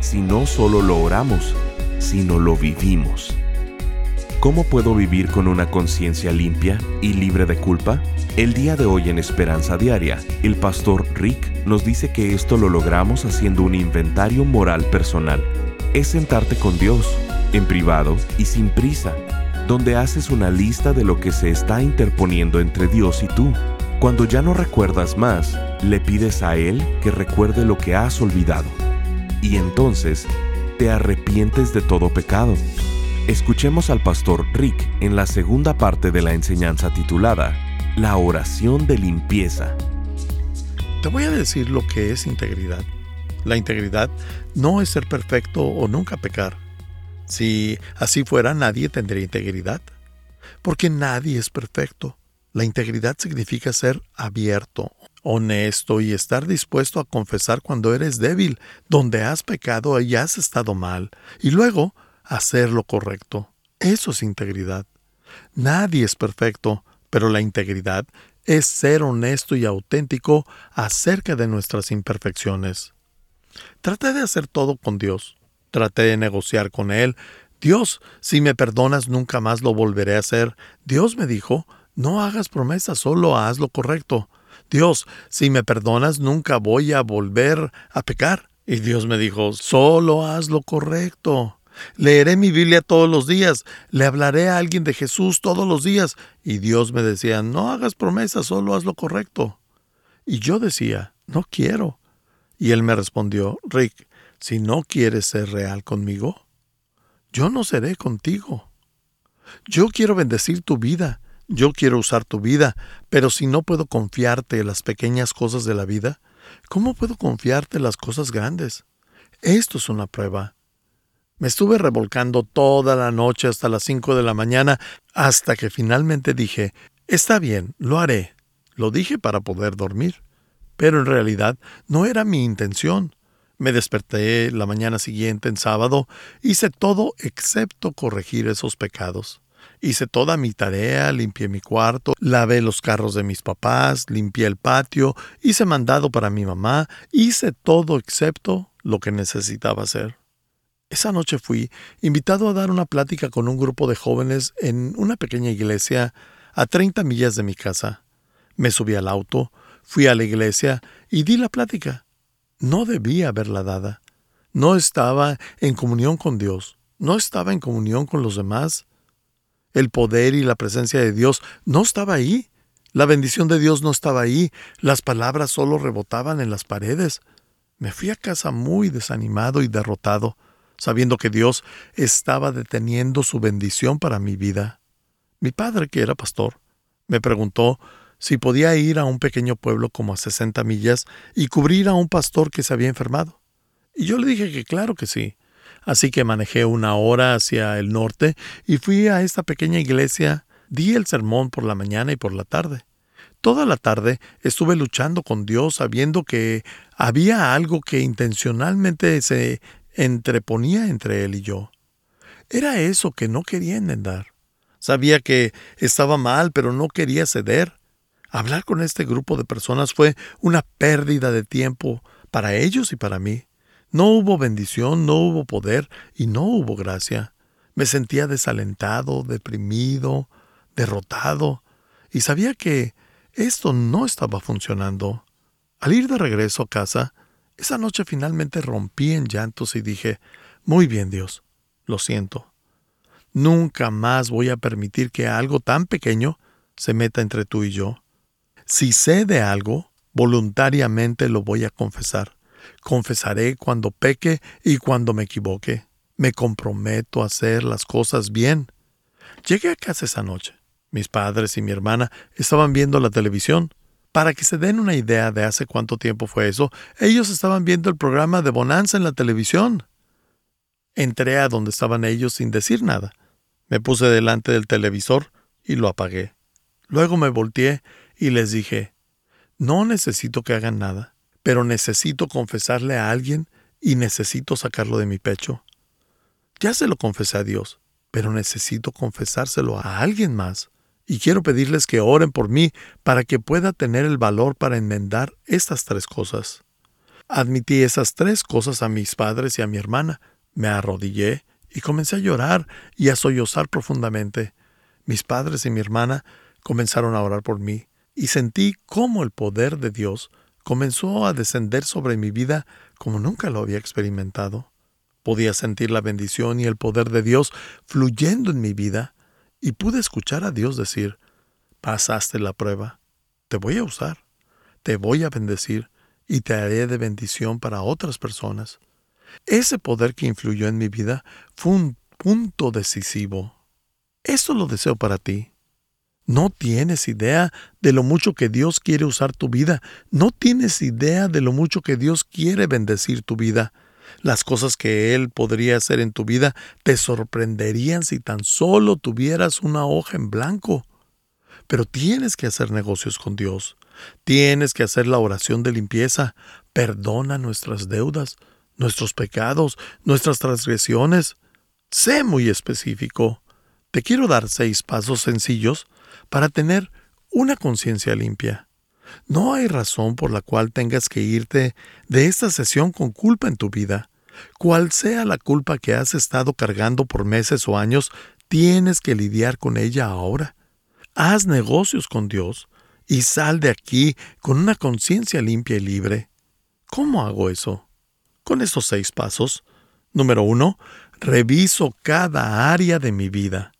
si no solo lo oramos, sino lo vivimos. ¿Cómo puedo vivir con una conciencia limpia y libre de culpa? El día de hoy en Esperanza Diaria, el pastor Rick nos dice que esto lo logramos haciendo un inventario moral personal. Es sentarte con Dios, en privado y sin prisa, donde haces una lista de lo que se está interponiendo entre Dios y tú. Cuando ya no recuerdas más, le pides a Él que recuerde lo que has olvidado. Y entonces te arrepientes de todo pecado. Escuchemos al pastor Rick en la segunda parte de la enseñanza titulada La oración de limpieza. Te voy a decir lo que es integridad. La integridad no es ser perfecto o nunca pecar. Si así fuera, nadie tendría integridad. Porque nadie es perfecto. La integridad significa ser abierto, honesto y estar dispuesto a confesar cuando eres débil, donde has pecado y has estado mal, y luego hacer lo correcto. Eso es integridad. Nadie es perfecto, pero la integridad es ser honesto y auténtico acerca de nuestras imperfecciones. Traté de hacer todo con Dios. Traté de negociar con Él. Dios, si me perdonas, nunca más lo volveré a hacer. Dios me dijo, no hagas promesas, solo haz lo correcto. Dios, si me perdonas, nunca voy a volver a pecar. Y Dios me dijo, solo haz lo correcto. Leeré mi Biblia todos los días, le hablaré a alguien de Jesús todos los días. Y Dios me decía, no hagas promesas, solo haz lo correcto. Y yo decía, no quiero. Y él me respondió, Rick, si no quieres ser real conmigo, yo no seré contigo. Yo quiero bendecir tu vida, yo quiero usar tu vida, pero si no puedo confiarte en las pequeñas cosas de la vida, ¿cómo puedo confiarte las cosas grandes? Esto es una prueba. Me estuve revolcando toda la noche hasta las cinco de la mañana, hasta que finalmente dije, está bien, lo haré. Lo dije para poder dormir. Pero en realidad no era mi intención. Me desperté la mañana siguiente en sábado, hice todo excepto corregir esos pecados. Hice toda mi tarea, limpié mi cuarto, lavé los carros de mis papás, limpié el patio, hice mandado para mi mamá, hice todo excepto lo que necesitaba hacer. Esa noche fui invitado a dar una plática con un grupo de jóvenes en una pequeña iglesia a 30 millas de mi casa. Me subí al auto, fui a la iglesia y di la plática. No debía haberla dada. No estaba en comunión con Dios, no estaba en comunión con los demás. El poder y la presencia de Dios no estaba ahí. La bendición de Dios no estaba ahí. Las palabras solo rebotaban en las paredes. Me fui a casa muy desanimado y derrotado sabiendo que Dios estaba deteniendo su bendición para mi vida. Mi padre, que era pastor, me preguntó si podía ir a un pequeño pueblo como a 60 millas y cubrir a un pastor que se había enfermado. Y yo le dije que claro que sí. Así que manejé una hora hacia el norte y fui a esta pequeña iglesia, di el sermón por la mañana y por la tarde. Toda la tarde estuve luchando con Dios sabiendo que había algo que intencionalmente se entreponía entre él y yo. Era eso que no quería enmendar. Sabía que estaba mal, pero no quería ceder. Hablar con este grupo de personas fue una pérdida de tiempo para ellos y para mí. No hubo bendición, no hubo poder y no hubo gracia. Me sentía desalentado, deprimido, derrotado, y sabía que esto no estaba funcionando. Al ir de regreso a casa, esa noche finalmente rompí en llantos y dije, Muy bien Dios, lo siento. Nunca más voy a permitir que algo tan pequeño se meta entre tú y yo. Si sé de algo, voluntariamente lo voy a confesar. Confesaré cuando peque y cuando me equivoque. Me comprometo a hacer las cosas bien. Llegué a casa esa noche. Mis padres y mi hermana estaban viendo la televisión. Para que se den una idea de hace cuánto tiempo fue eso, ellos estaban viendo el programa de Bonanza en la televisión. Entré a donde estaban ellos sin decir nada. Me puse delante del televisor y lo apagué. Luego me volteé y les dije, no necesito que hagan nada, pero necesito confesarle a alguien y necesito sacarlo de mi pecho. Ya se lo confesé a Dios, pero necesito confesárselo a alguien más. Y quiero pedirles que oren por mí para que pueda tener el valor para enmendar estas tres cosas. Admití esas tres cosas a mis padres y a mi hermana. Me arrodillé y comencé a llorar y a sollozar profundamente. Mis padres y mi hermana comenzaron a orar por mí y sentí cómo el poder de Dios comenzó a descender sobre mi vida como nunca lo había experimentado. Podía sentir la bendición y el poder de Dios fluyendo en mi vida y pude escuchar a Dios decir, pasaste la prueba, te voy a usar, te voy a bendecir y te haré de bendición para otras personas. Ese poder que influyó en mi vida fue un punto decisivo. Esto lo deseo para ti. No tienes idea de lo mucho que Dios quiere usar tu vida. No tienes idea de lo mucho que Dios quiere bendecir tu vida. Las cosas que Él podría hacer en tu vida te sorprenderían si tan solo tuvieras una hoja en blanco. Pero tienes que hacer negocios con Dios. Tienes que hacer la oración de limpieza. Perdona nuestras deudas, nuestros pecados, nuestras transgresiones. Sé muy específico. Te quiero dar seis pasos sencillos para tener una conciencia limpia. No hay razón por la cual tengas que irte de esta sesión con culpa en tu vida. Cual sea la culpa que has estado cargando por meses o años, tienes que lidiar con ella ahora. Haz negocios con Dios y sal de aquí con una conciencia limpia y libre. ¿Cómo hago eso? Con estos seis pasos. Número uno, reviso cada área de mi vida.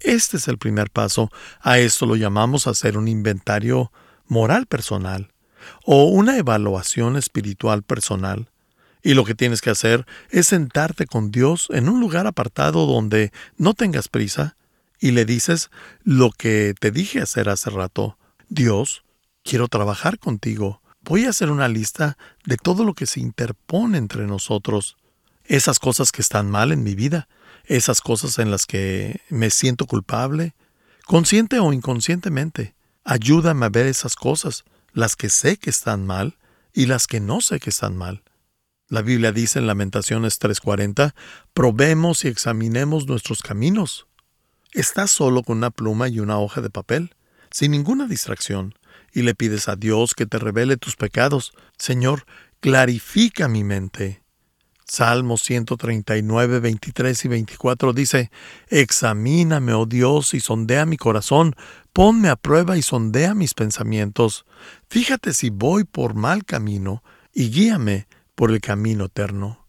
Este es el primer paso. A esto lo llamamos hacer un inventario moral personal o una evaluación espiritual personal. Y lo que tienes que hacer es sentarte con Dios en un lugar apartado donde no tengas prisa y le dices lo que te dije hacer hace rato. Dios, quiero trabajar contigo. Voy a hacer una lista de todo lo que se interpone entre nosotros, esas cosas que están mal en mi vida, esas cosas en las que me siento culpable, consciente o inconscientemente. Ayúdame a ver esas cosas, las que sé que están mal y las que no sé que están mal. La Biblia dice en Lamentaciones 3:40, probemos y examinemos nuestros caminos. Estás solo con una pluma y una hoja de papel, sin ninguna distracción, y le pides a Dios que te revele tus pecados. Señor, clarifica mi mente. Salmos 139, 23 y 24 dice, Examíname, oh Dios, y sondea mi corazón, ponme a prueba y sondea mis pensamientos. Fíjate si voy por mal camino, y guíame por el camino eterno.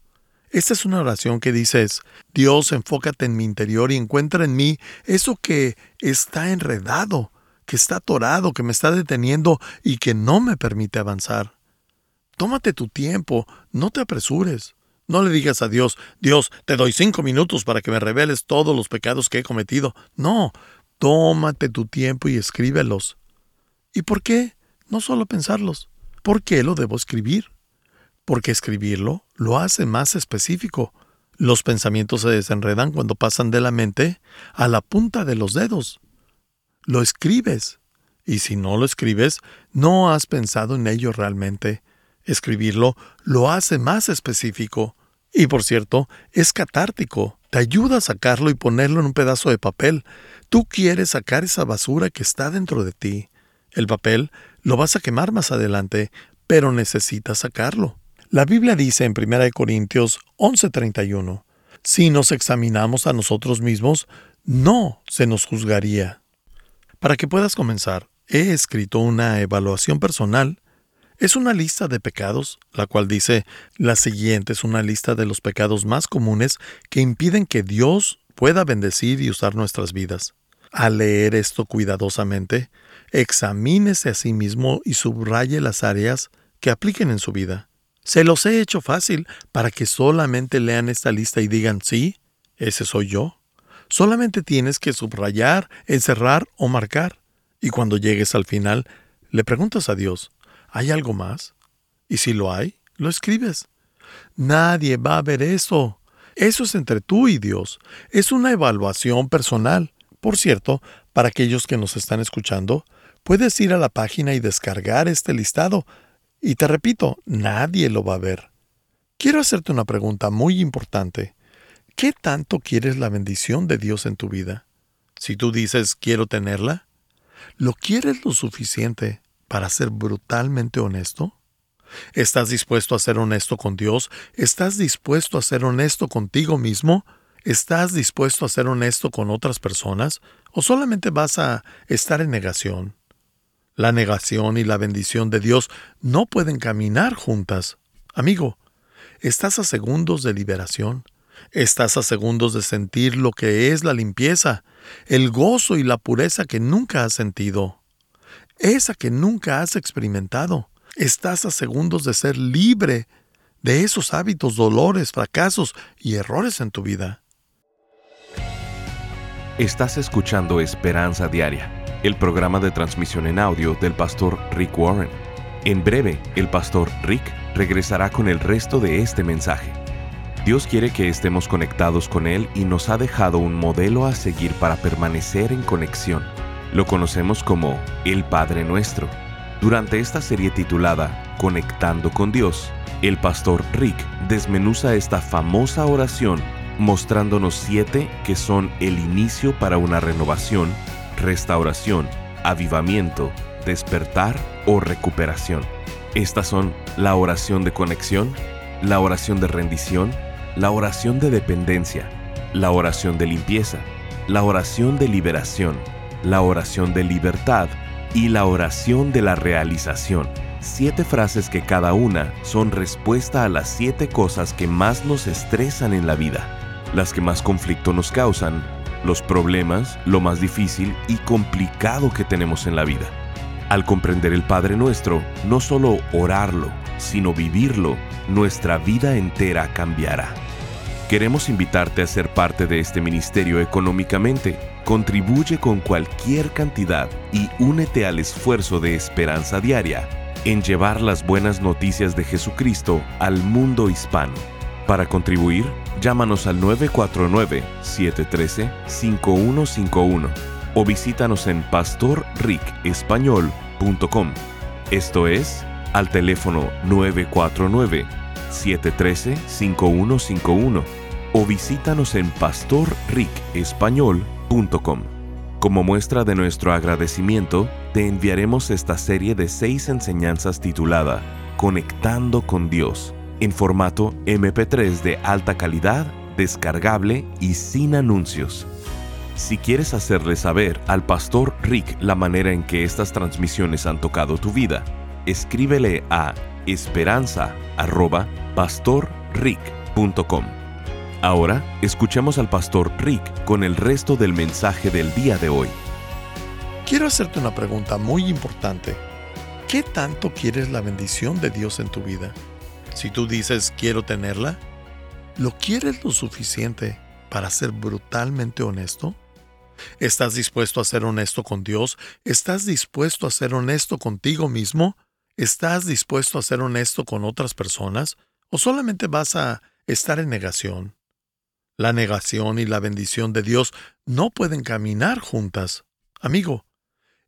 Esta es una oración que dices, Dios, enfócate en mi interior y encuentra en mí eso que está enredado, que está atorado, que me está deteniendo y que no me permite avanzar. Tómate tu tiempo, no te apresures. No le digas a Dios, Dios, te doy cinco minutos para que me reveles todos los pecados que he cometido. No, tómate tu tiempo y escríbelos. ¿Y por qué? No solo pensarlos. ¿Por qué lo debo escribir? Porque escribirlo lo hace más específico. Los pensamientos se desenredan cuando pasan de la mente a la punta de los dedos. Lo escribes. Y si no lo escribes, no has pensado en ello realmente. Escribirlo lo hace más específico. Y por cierto, es catártico. Te ayuda a sacarlo y ponerlo en un pedazo de papel. Tú quieres sacar esa basura que está dentro de ti. El papel lo vas a quemar más adelante, pero necesitas sacarlo. La Biblia dice en 1 Corintios 11:31, si nos examinamos a nosotros mismos, no se nos juzgaría. Para que puedas comenzar, he escrito una evaluación personal es una lista de pecados, la cual dice, la siguiente es una lista de los pecados más comunes que impiden que Dios pueda bendecir y usar nuestras vidas. Al leer esto cuidadosamente, examínese a sí mismo y subraye las áreas que apliquen en su vida. Se los he hecho fácil para que solamente lean esta lista y digan, sí, ese soy yo. Solamente tienes que subrayar, encerrar o marcar. Y cuando llegues al final, le preguntas a Dios, ¿Hay algo más? Y si lo hay, lo escribes. Nadie va a ver eso. Eso es entre tú y Dios. Es una evaluación personal. Por cierto, para aquellos que nos están escuchando, puedes ir a la página y descargar este listado. Y te repito, nadie lo va a ver. Quiero hacerte una pregunta muy importante. ¿Qué tanto quieres la bendición de Dios en tu vida? Si tú dices quiero tenerla, ¿lo quieres lo suficiente para ser brutalmente honesto? ¿Estás dispuesto a ser honesto con Dios? ¿Estás dispuesto a ser honesto contigo mismo? ¿Estás dispuesto a ser honesto con otras personas? ¿O solamente vas a estar en negación? La negación y la bendición de Dios no pueden caminar juntas. Amigo, estás a segundos de liberación. Estás a segundos de sentir lo que es la limpieza, el gozo y la pureza que nunca has sentido, esa que nunca has experimentado. Estás a segundos de ser libre de esos hábitos, dolores, fracasos y errores en tu vida. Estás escuchando Esperanza Diaria, el programa de transmisión en audio del pastor Rick Warren. En breve, el pastor Rick regresará con el resto de este mensaje. Dios quiere que estemos conectados con Él y nos ha dejado un modelo a seguir para permanecer en conexión. Lo conocemos como el Padre Nuestro durante esta serie titulada Conectando con Dios, el pastor Rick desmenuza esta famosa oración mostrándonos siete que son el inicio para una renovación, restauración, avivamiento, despertar o recuperación. Estas son la oración de conexión, la oración de rendición, la oración de dependencia, la oración de limpieza, la oración de liberación, la oración de libertad y la oración de la realización. Siete frases que cada una son respuesta a las siete cosas que más nos estresan en la vida, las que más conflicto nos causan, los problemas, lo más difícil y complicado que tenemos en la vida. Al comprender el Padre Nuestro, no solo orarlo, sino vivirlo, nuestra vida entera cambiará. Queremos invitarte a ser parte de este ministerio económicamente Contribuye con cualquier cantidad y únete al esfuerzo de esperanza diaria en llevar las buenas noticias de Jesucristo al mundo hispano. Para contribuir, llámanos al 949-713-5151 o visítanos en pastorricespañol.com. Esto es, al teléfono 949-713-5151 o visítanos en pastorricespañol.com como muestra de nuestro agradecimiento, te enviaremos esta serie de seis enseñanzas titulada Conectando con Dios, en formato MP3 de alta calidad, descargable y sin anuncios. Si quieres hacerle saber al pastor Rick la manera en que estas transmisiones han tocado tu vida, escríbele a esperanza.pastorrick.com. Ahora escuchemos al pastor Rick con el resto del mensaje del día de hoy. Quiero hacerte una pregunta muy importante. ¿Qué tanto quieres la bendición de Dios en tu vida? Si tú dices quiero tenerla, ¿lo quieres lo suficiente para ser brutalmente honesto? ¿Estás dispuesto a ser honesto con Dios? ¿Estás dispuesto a ser honesto contigo mismo? ¿Estás dispuesto a ser honesto con otras personas? ¿O solamente vas a estar en negación? La negación y la bendición de Dios no pueden caminar juntas. Amigo,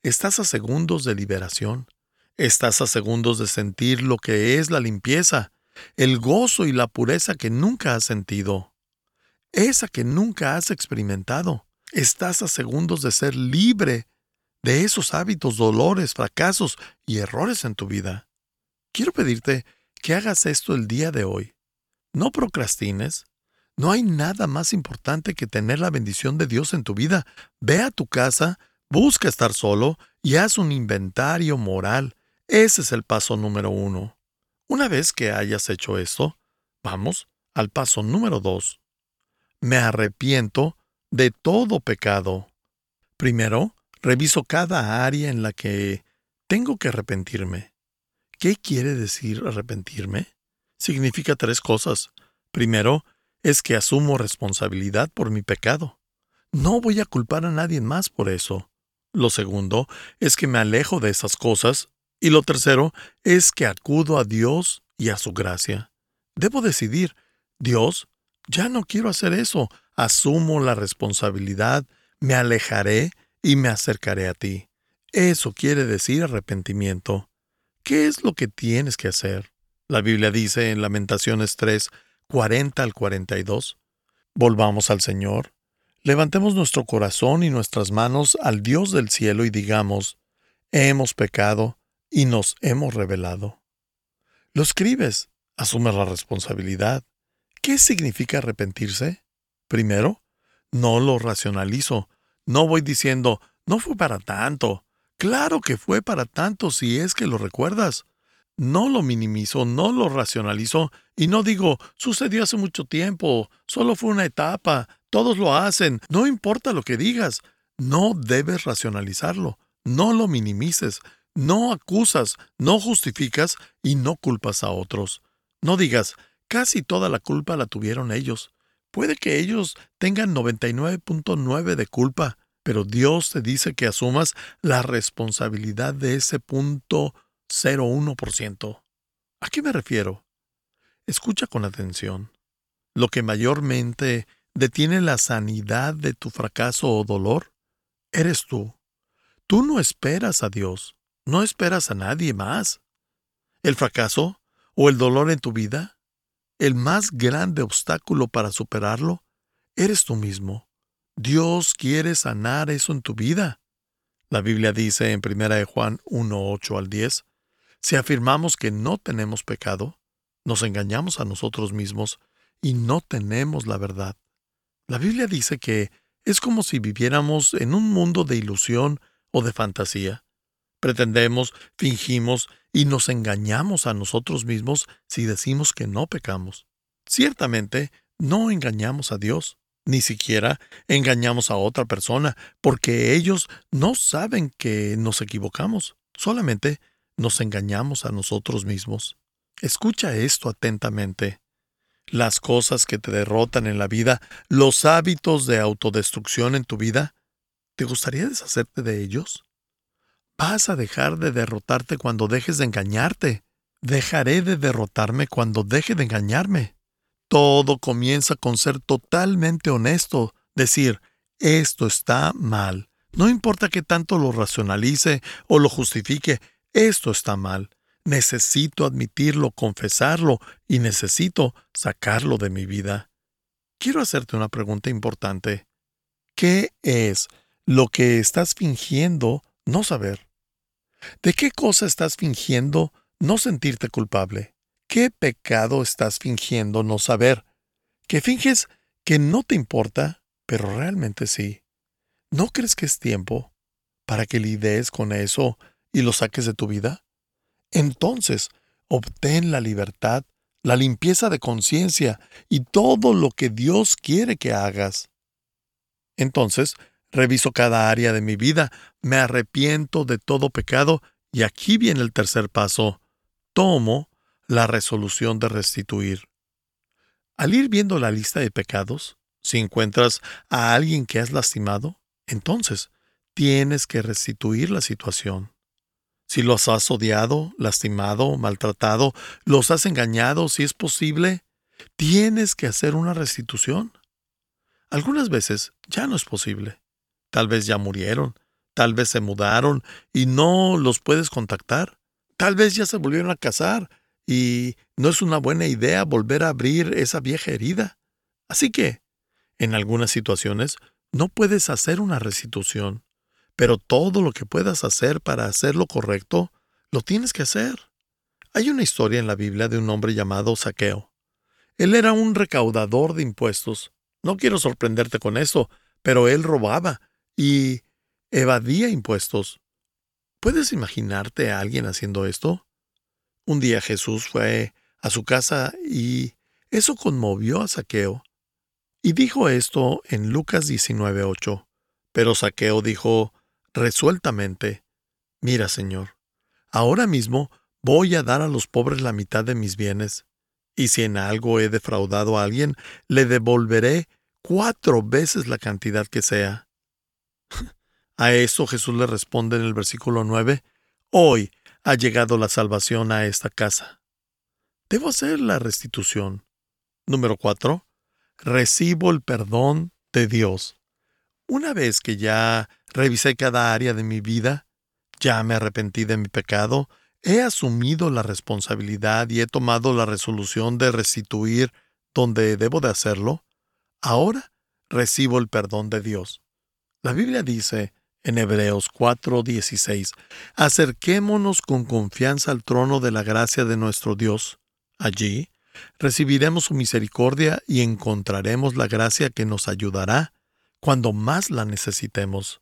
estás a segundos de liberación. Estás a segundos de sentir lo que es la limpieza, el gozo y la pureza que nunca has sentido, esa que nunca has experimentado. Estás a segundos de ser libre de esos hábitos, dolores, fracasos y errores en tu vida. Quiero pedirte que hagas esto el día de hoy. No procrastines, no hay nada más importante que tener la bendición de Dios en tu vida. Ve a tu casa, busca estar solo y haz un inventario moral. Ese es el paso número uno. Una vez que hayas hecho esto, vamos al paso número dos. Me arrepiento de todo pecado. Primero, reviso cada área en la que tengo que arrepentirme. ¿Qué quiere decir arrepentirme? Significa tres cosas. Primero, es que asumo responsabilidad por mi pecado. No voy a culpar a nadie más por eso. Lo segundo es que me alejo de esas cosas. Y lo tercero es que acudo a Dios y a su gracia. Debo decidir, Dios, Ya no quiero hacer eso. Asumo la responsabilidad, me alejaré y me acercaré a ti. Eso quiere decir arrepentimiento. ¿Qué es lo que tienes que hacer? La Biblia dice en Lamentaciones 3, 40 al 42. Volvamos al Señor. Levantemos nuestro corazón y nuestras manos al Dios del cielo y digamos, hemos pecado y nos hemos revelado. Lo escribes, asumes la responsabilidad. ¿Qué significa arrepentirse? Primero, no lo racionalizo. No voy diciendo, no fue para tanto. Claro que fue para tanto si es que lo recuerdas. No lo minimizo, no lo racionalizo y no digo, sucedió hace mucho tiempo, solo fue una etapa, todos lo hacen, no importa lo que digas. No debes racionalizarlo, no lo minimices, no acusas, no justificas y no culpas a otros. No digas, casi toda la culpa la tuvieron ellos. Puede que ellos tengan 99.9 de culpa, pero Dios te dice que asumas la responsabilidad de ese punto 0,1%. ¿A qué me refiero? Escucha con atención. Lo que mayormente detiene la sanidad de tu fracaso o dolor eres tú. Tú no esperas a Dios, no esperas a nadie más. El fracaso o el dolor en tu vida, el más grande obstáculo para superarlo, eres tú mismo. Dios quiere sanar eso en tu vida. La Biblia dice en 1 Juan 1, 8 al 10, si afirmamos que no tenemos pecado, nos engañamos a nosotros mismos y no tenemos la verdad. La Biblia dice que es como si viviéramos en un mundo de ilusión o de fantasía. Pretendemos, fingimos y nos engañamos a nosotros mismos si decimos que no pecamos. Ciertamente, no engañamos a Dios, ni siquiera engañamos a otra persona, porque ellos no saben que nos equivocamos. Solamente nos engañamos a nosotros mismos. Escucha esto atentamente. Las cosas que te derrotan en la vida, los hábitos de autodestrucción en tu vida, ¿te gustaría deshacerte de ellos? Vas a dejar de derrotarte cuando dejes de engañarte. Dejaré de derrotarme cuando deje de engañarme. Todo comienza con ser totalmente honesto, decir, esto está mal. No importa que tanto lo racionalice o lo justifique, esto está mal. Necesito admitirlo, confesarlo y necesito sacarlo de mi vida. Quiero hacerte una pregunta importante. ¿Qué es lo que estás fingiendo no saber? ¿De qué cosa estás fingiendo no sentirte culpable? ¿Qué pecado estás fingiendo no saber? ¿Que finges que no te importa, pero realmente sí? ¿No crees que es tiempo para que lides con eso y lo saques de tu vida? Entonces, obtén la libertad, la limpieza de conciencia y todo lo que Dios quiere que hagas. Entonces, reviso cada área de mi vida, me arrepiento de todo pecado y aquí viene el tercer paso. Tomo la resolución de restituir. Al ir viendo la lista de pecados, si encuentras a alguien que has lastimado, entonces tienes que restituir la situación. Si los has odiado, lastimado, maltratado, los has engañado, si es posible, tienes que hacer una restitución. Algunas veces ya no es posible. Tal vez ya murieron, tal vez se mudaron y no los puedes contactar. Tal vez ya se volvieron a casar y no es una buena idea volver a abrir esa vieja herida. Así que, en algunas situaciones, no puedes hacer una restitución. Pero todo lo que puedas hacer para hacer lo correcto, lo tienes que hacer. Hay una historia en la Biblia de un hombre llamado Saqueo. Él era un recaudador de impuestos. No quiero sorprenderte con eso, pero él robaba y evadía impuestos. ¿Puedes imaginarte a alguien haciendo esto? Un día Jesús fue a su casa y eso conmovió a Saqueo. Y dijo esto en Lucas 19:8. Pero Saqueo dijo, resueltamente, Mira, Señor, ahora mismo voy a dar a los pobres la mitad de mis bienes, y si en algo he defraudado a alguien, le devolveré cuatro veces la cantidad que sea. A eso Jesús le responde en el versículo 9, Hoy ha llegado la salvación a esta casa. Debo hacer la restitución. Número 4. recibo el perdón de Dios. Una vez que ya revisé cada área de mi vida, ya me arrepentí de mi pecado, he asumido la responsabilidad y he tomado la resolución de restituir donde debo de hacerlo, ahora recibo el perdón de Dios. La Biblia dice en Hebreos 4:16, acerquémonos con confianza al trono de la gracia de nuestro Dios. Allí recibiremos su misericordia y encontraremos la gracia que nos ayudará cuando más la necesitemos.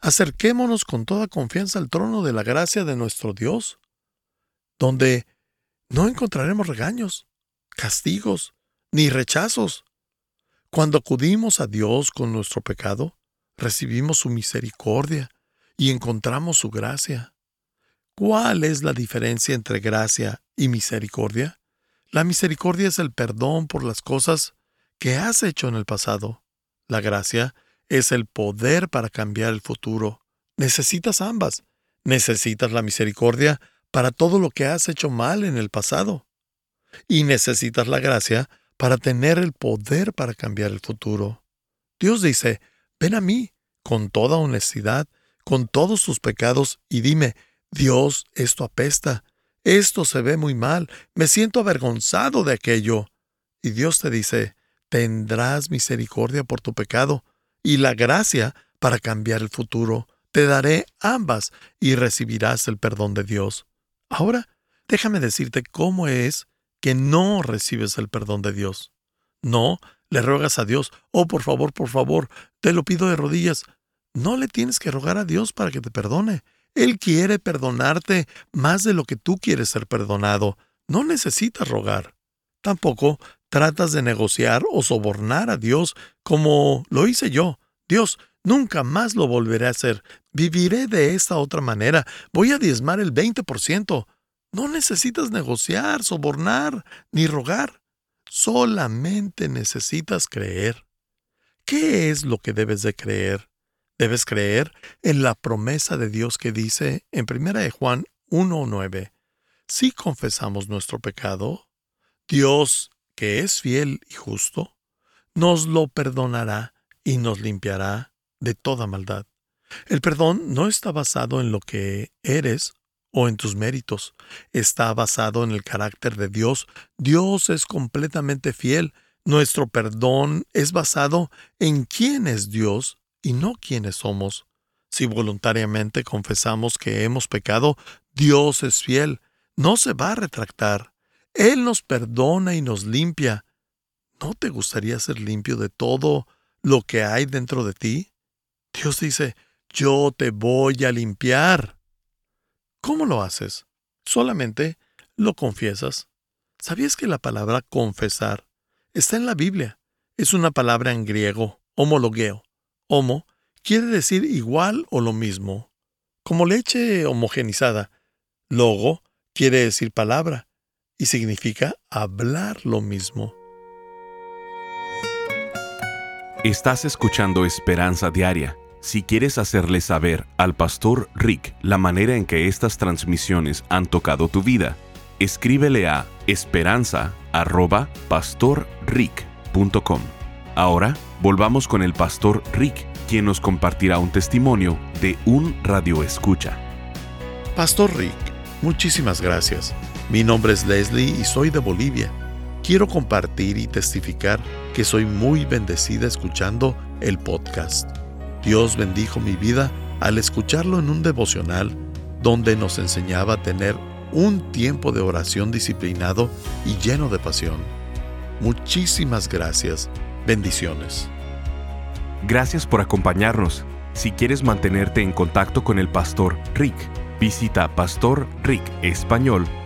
Acerquémonos con toda confianza al trono de la gracia de nuestro Dios, donde no encontraremos regaños, castigos, ni rechazos. Cuando acudimos a Dios con nuestro pecado, recibimos su misericordia y encontramos su gracia. ¿Cuál es la diferencia entre gracia y misericordia? La misericordia es el perdón por las cosas que has hecho en el pasado. La gracia es el poder para cambiar el futuro. Necesitas ambas. Necesitas la misericordia para todo lo que has hecho mal en el pasado. Y necesitas la gracia para tener el poder para cambiar el futuro. Dios dice, ven a mí, con toda honestidad, con todos tus pecados, y dime, Dios, esto apesta, esto se ve muy mal, me siento avergonzado de aquello. Y Dios te dice, tendrás misericordia por tu pecado y la gracia para cambiar el futuro. Te daré ambas y recibirás el perdón de Dios. Ahora, déjame decirte cómo es que no recibes el perdón de Dios. No, le ruegas a Dios, oh por favor, por favor, te lo pido de rodillas. No le tienes que rogar a Dios para que te perdone. Él quiere perdonarte más de lo que tú quieres ser perdonado. No necesitas rogar. Tampoco tratas de negociar o sobornar a Dios como lo hice yo. Dios, nunca más lo volveré a hacer. Viviré de esta otra manera. Voy a diezmar el 20%. No necesitas negociar, sobornar, ni rogar. Solamente necesitas creer. ¿Qué es lo que debes de creer? Debes creer en la promesa de Dios que dice en 1 Juan 1.9, si confesamos nuestro pecado, Dios, que es fiel y justo, nos lo perdonará y nos limpiará de toda maldad. El perdón no está basado en lo que eres o en tus méritos, está basado en el carácter de Dios. Dios es completamente fiel. Nuestro perdón es basado en quién es Dios y no quiénes somos. Si voluntariamente confesamos que hemos pecado, Dios es fiel, no se va a retractar. Él nos perdona y nos limpia. ¿No te gustaría ser limpio de todo lo que hay dentro de ti? Dios dice, yo te voy a limpiar. ¿Cómo lo haces? Solamente lo confiesas. ¿Sabías que la palabra confesar está en la Biblia? Es una palabra en griego, homologueo. Homo quiere decir igual o lo mismo, como leche homogenizada. Logo quiere decir palabra y significa hablar lo mismo. Estás escuchando Esperanza Diaria. Si quieres hacerle saber al pastor Rick la manera en que estas transmisiones han tocado tu vida, escríbele a esperanza.pastorrick.com. Ahora volvamos con el pastor Rick, quien nos compartirá un testimonio de un radio escucha. Pastor Rick, muchísimas gracias. Mi nombre es Leslie y soy de Bolivia. Quiero compartir y testificar que soy muy bendecida escuchando el podcast. Dios bendijo mi vida al escucharlo en un devocional donde nos enseñaba a tener un tiempo de oración disciplinado y lleno de pasión. Muchísimas gracias Bendiciones. Gracias por acompañarnos. Si quieres mantenerte en contacto con el pastor Rick, visita pastorricespañol.com